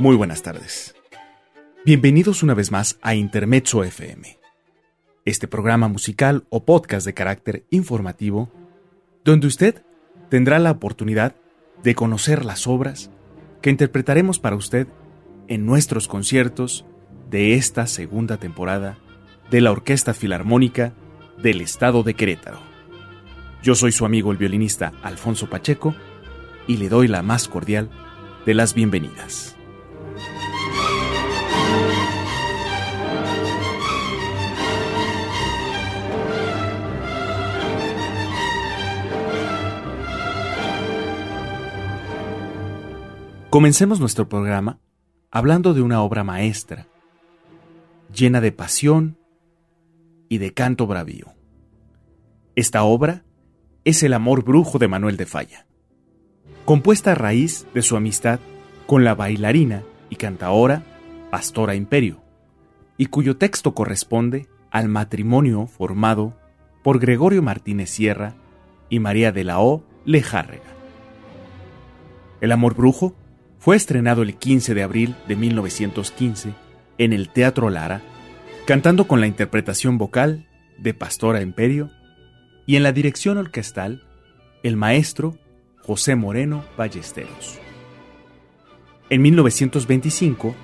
Muy buenas tardes. Bienvenidos una vez más a Intermezzo FM, este programa musical o podcast de carácter informativo, donde usted tendrá la oportunidad de conocer las obras que interpretaremos para usted en nuestros conciertos de esta segunda temporada de la Orquesta Filarmónica del Estado de Querétaro. Yo soy su amigo el violinista Alfonso Pacheco y le doy la más cordial de las bienvenidas. Comencemos nuestro programa hablando de una obra maestra, llena de pasión y de canto bravío. Esta obra es El amor brujo de Manuel de Falla, compuesta a raíz de su amistad con la bailarina y cantaora Pastora Imperio, y cuyo texto corresponde al matrimonio formado por Gregorio Martínez Sierra y María de la O. Lejárrega. El amor brujo fue estrenado el 15 de abril de 1915 en el Teatro Lara, cantando con la interpretación vocal de Pastora Imperio y en la dirección orquestal el maestro José Moreno Ballesteros. En 1925,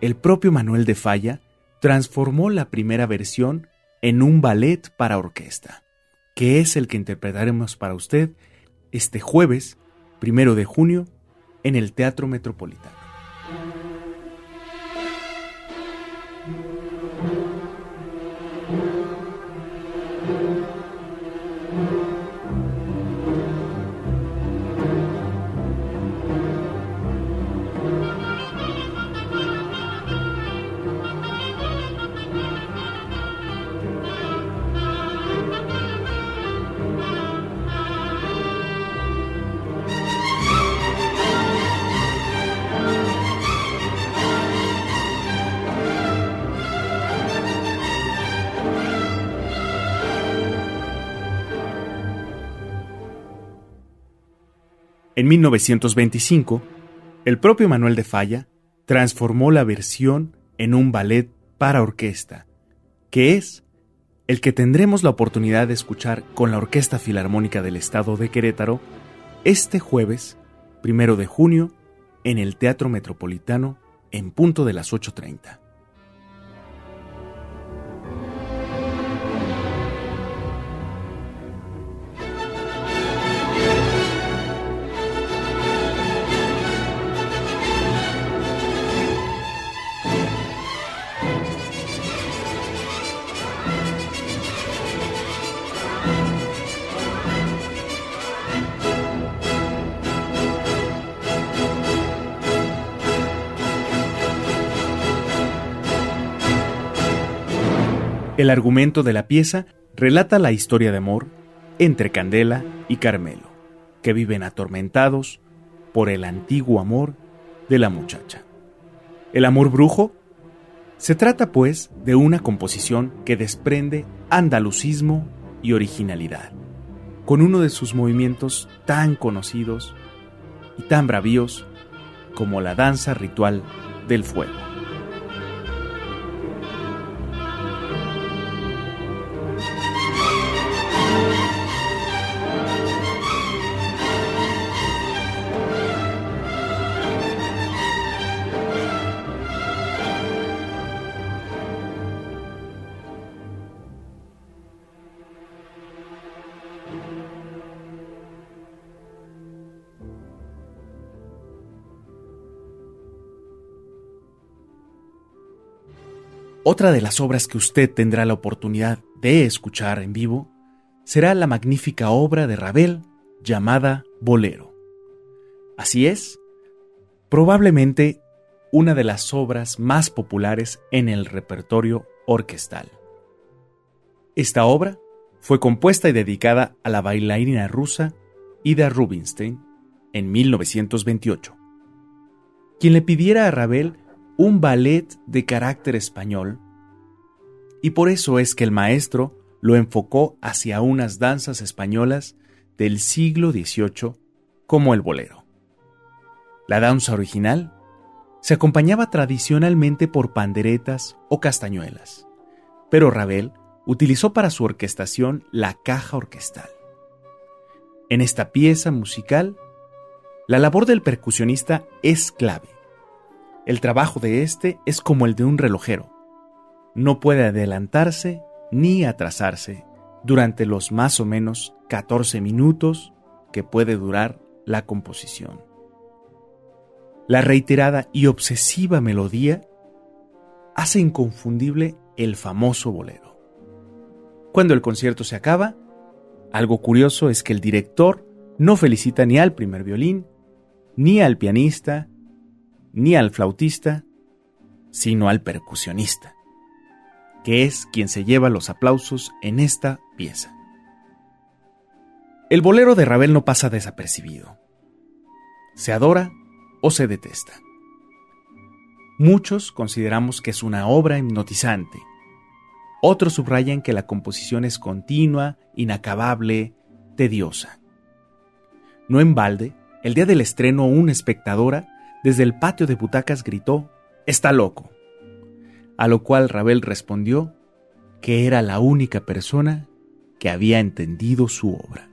el propio Manuel de Falla transformó la primera versión en un ballet para orquesta, que es el que interpretaremos para usted este jueves, primero de junio en el Teatro Metropolitano. En 1925, el propio Manuel de Falla transformó la versión en un ballet para orquesta, que es el que tendremos la oportunidad de escuchar con la Orquesta Filarmónica del Estado de Querétaro este jueves, primero de junio, en el Teatro Metropolitano en punto de las 8.30. El argumento de la pieza relata la historia de amor entre Candela y Carmelo, que viven atormentados por el antiguo amor de la muchacha. El amor brujo se trata pues de una composición que desprende andalucismo y originalidad, con uno de sus movimientos tan conocidos y tan bravíos como la danza ritual del fuego. Otra de las obras que usted tendrá la oportunidad de escuchar en vivo será la magnífica obra de Ravel llamada Bolero. Así es, probablemente una de las obras más populares en el repertorio orquestal. Esta obra fue compuesta y dedicada a la bailarina rusa Ida Rubinstein en 1928, quien le pidiera a Ravel un ballet de carácter español, y por eso es que el maestro lo enfocó hacia unas danzas españolas del siglo XVIII como el bolero. La danza original se acompañaba tradicionalmente por panderetas o castañuelas, pero Ravel utilizó para su orquestación la caja orquestal. En esta pieza musical, la labor del percusionista es clave. El trabajo de éste es como el de un relojero. No puede adelantarse ni atrasarse durante los más o menos 14 minutos que puede durar la composición. La reiterada y obsesiva melodía hace inconfundible el famoso bolero. Cuando el concierto se acaba, algo curioso es que el director no felicita ni al primer violín, ni al pianista, ni al flautista, sino al percusionista, que es quien se lleva los aplausos en esta pieza. El bolero de Ravel no pasa desapercibido. Se adora o se detesta. Muchos consideramos que es una obra hipnotizante. Otros subrayan que la composición es continua, inacabable, tediosa. No en balde, el día del estreno una espectadora desde el patio de butacas gritó, Está loco. A lo cual Ravel respondió que era la única persona que había entendido su obra.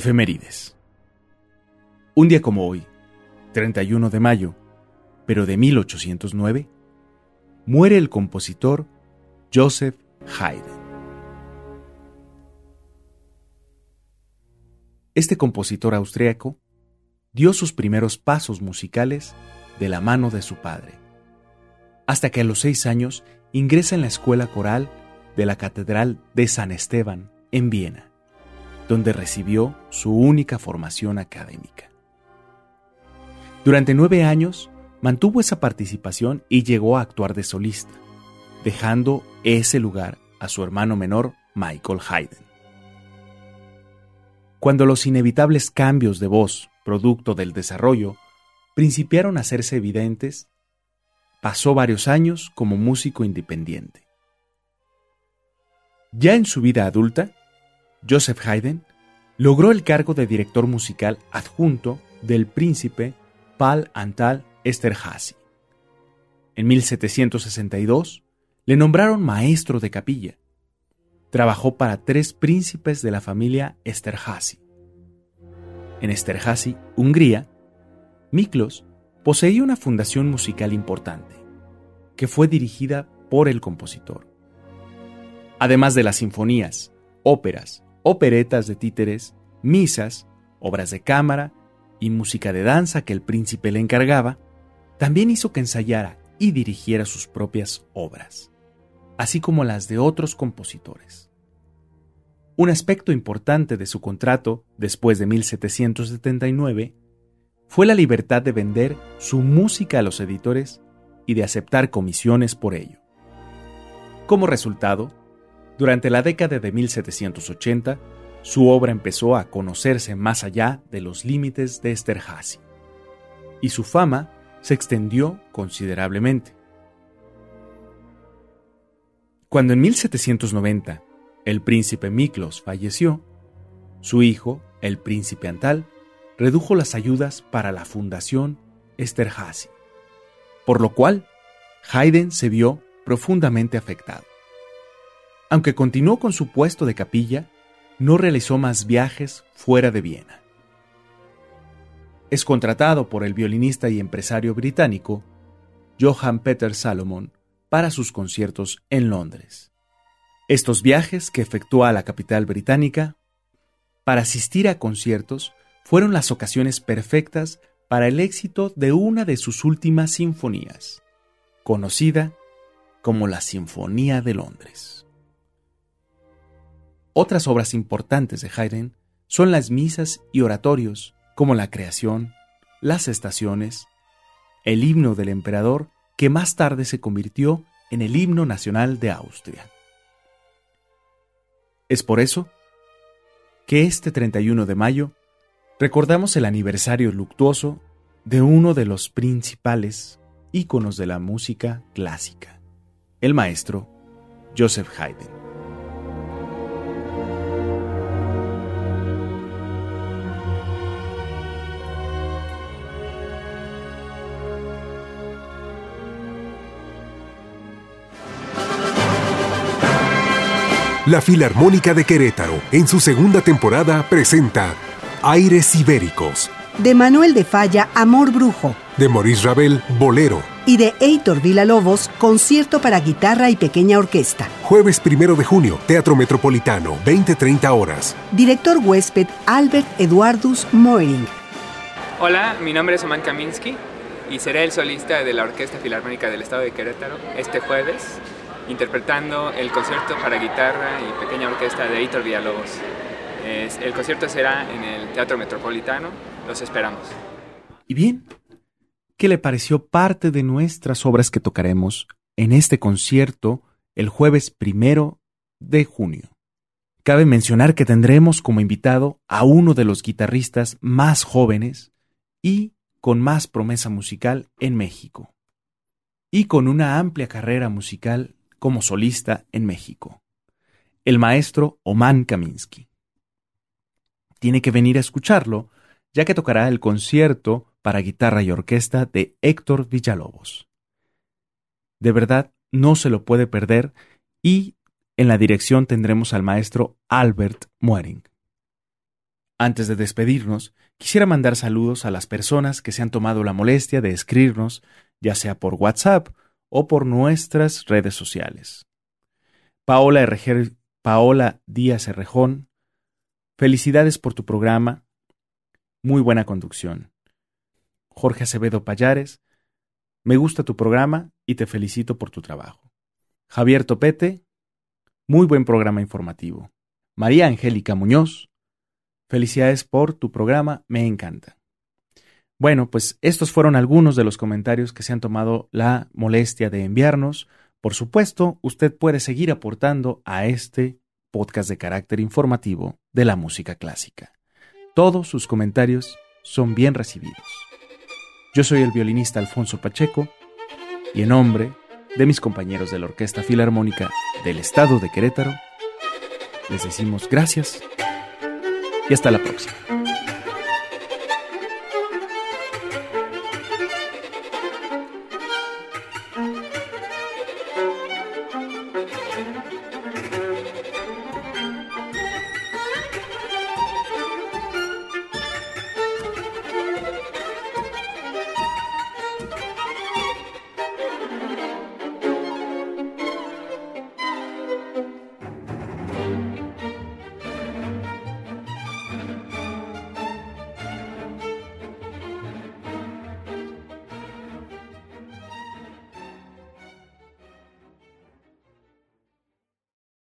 Efemérides. Un día como hoy, 31 de mayo, pero de 1809, muere el compositor Joseph Haydn. Este compositor austriaco dio sus primeros pasos musicales de la mano de su padre, hasta que a los seis años ingresa en la escuela coral de la Catedral de San Esteban en Viena donde recibió su única formación académica. Durante nueve años mantuvo esa participación y llegó a actuar de solista, dejando ese lugar a su hermano menor Michael Haydn. Cuando los inevitables cambios de voz, producto del desarrollo, principiaron a hacerse evidentes, pasó varios años como músico independiente. Ya en su vida adulta, Joseph Haydn logró el cargo de director musical adjunto del príncipe Pal Antal Esterhazy. En 1762 le nombraron maestro de capilla. Trabajó para tres príncipes de la familia Esterhazy. En Esterhazy, Hungría, Miklos poseía una fundación musical importante, que fue dirigida por el compositor. Además de las sinfonías, óperas, operetas de títeres, misas, obras de cámara y música de danza que el príncipe le encargaba, también hizo que ensayara y dirigiera sus propias obras, así como las de otros compositores. Un aspecto importante de su contrato después de 1779 fue la libertad de vender su música a los editores y de aceptar comisiones por ello. Como resultado, durante la década de 1780, su obra empezó a conocerse más allá de los límites de Esterhazy, y su fama se extendió considerablemente. Cuando en 1790 el príncipe Miklos falleció, su hijo, el príncipe Antal, redujo las ayudas para la fundación Esterhazy, por lo cual Haydn se vio profundamente afectado. Aunque continuó con su puesto de capilla, no realizó más viajes fuera de Viena. Es contratado por el violinista y empresario británico Johann Peter Salomon para sus conciertos en Londres. Estos viajes que efectuó a la capital británica para asistir a conciertos fueron las ocasiones perfectas para el éxito de una de sus últimas sinfonías, conocida como la Sinfonía de Londres. Otras obras importantes de Haydn son las misas y oratorios, como la creación, las estaciones, el himno del emperador, que más tarde se convirtió en el himno nacional de Austria. Es por eso que este 31 de mayo recordamos el aniversario luctuoso de uno de los principales íconos de la música clásica, el maestro Joseph Haydn. La Filarmónica de Querétaro, en su segunda temporada, presenta Aires Ibéricos. De Manuel de Falla, Amor Brujo. De Maurice Ravel, Bolero. Y de Heitor Villalobos, Concierto para guitarra y pequeña orquesta. Jueves primero de junio, Teatro Metropolitano, 20-30 horas. Director huésped Albert Eduardus Moering. Hola, mi nombre es Oman Kaminsky y seré el solista de la Orquesta Filarmónica del Estado de Querétaro este jueves interpretando el concierto para guitarra y pequeña orquesta de Heitor Villalobos. el concierto será en el Teatro Metropolitano. Los esperamos. Y bien, ¿qué le pareció parte de nuestras obras que tocaremos en este concierto el jueves primero de junio? Cabe mencionar que tendremos como invitado a uno de los guitarristas más jóvenes y con más promesa musical en México, y con una amplia carrera musical como solista en México, el maestro Oman Kaminsky. Tiene que venir a escucharlo, ya que tocará el concierto para guitarra y orquesta de Héctor Villalobos. De verdad, no se lo puede perder y en la dirección tendremos al maestro Albert Muering. Antes de despedirnos, quisiera mandar saludos a las personas que se han tomado la molestia de escribirnos, ya sea por WhatsApp o por nuestras redes sociales. Paola, Paola Díaz Herrejón, felicidades por tu programa, muy buena conducción. Jorge Acevedo Payares, me gusta tu programa y te felicito por tu trabajo. Javier Topete, muy buen programa informativo. María Angélica Muñoz, felicidades por tu programa, me encanta. Bueno, pues estos fueron algunos de los comentarios que se han tomado la molestia de enviarnos. Por supuesto, usted puede seguir aportando a este podcast de carácter informativo de la música clásica. Todos sus comentarios son bien recibidos. Yo soy el violinista Alfonso Pacheco y en nombre de mis compañeros de la Orquesta Filarmónica del Estado de Querétaro, les decimos gracias y hasta la próxima.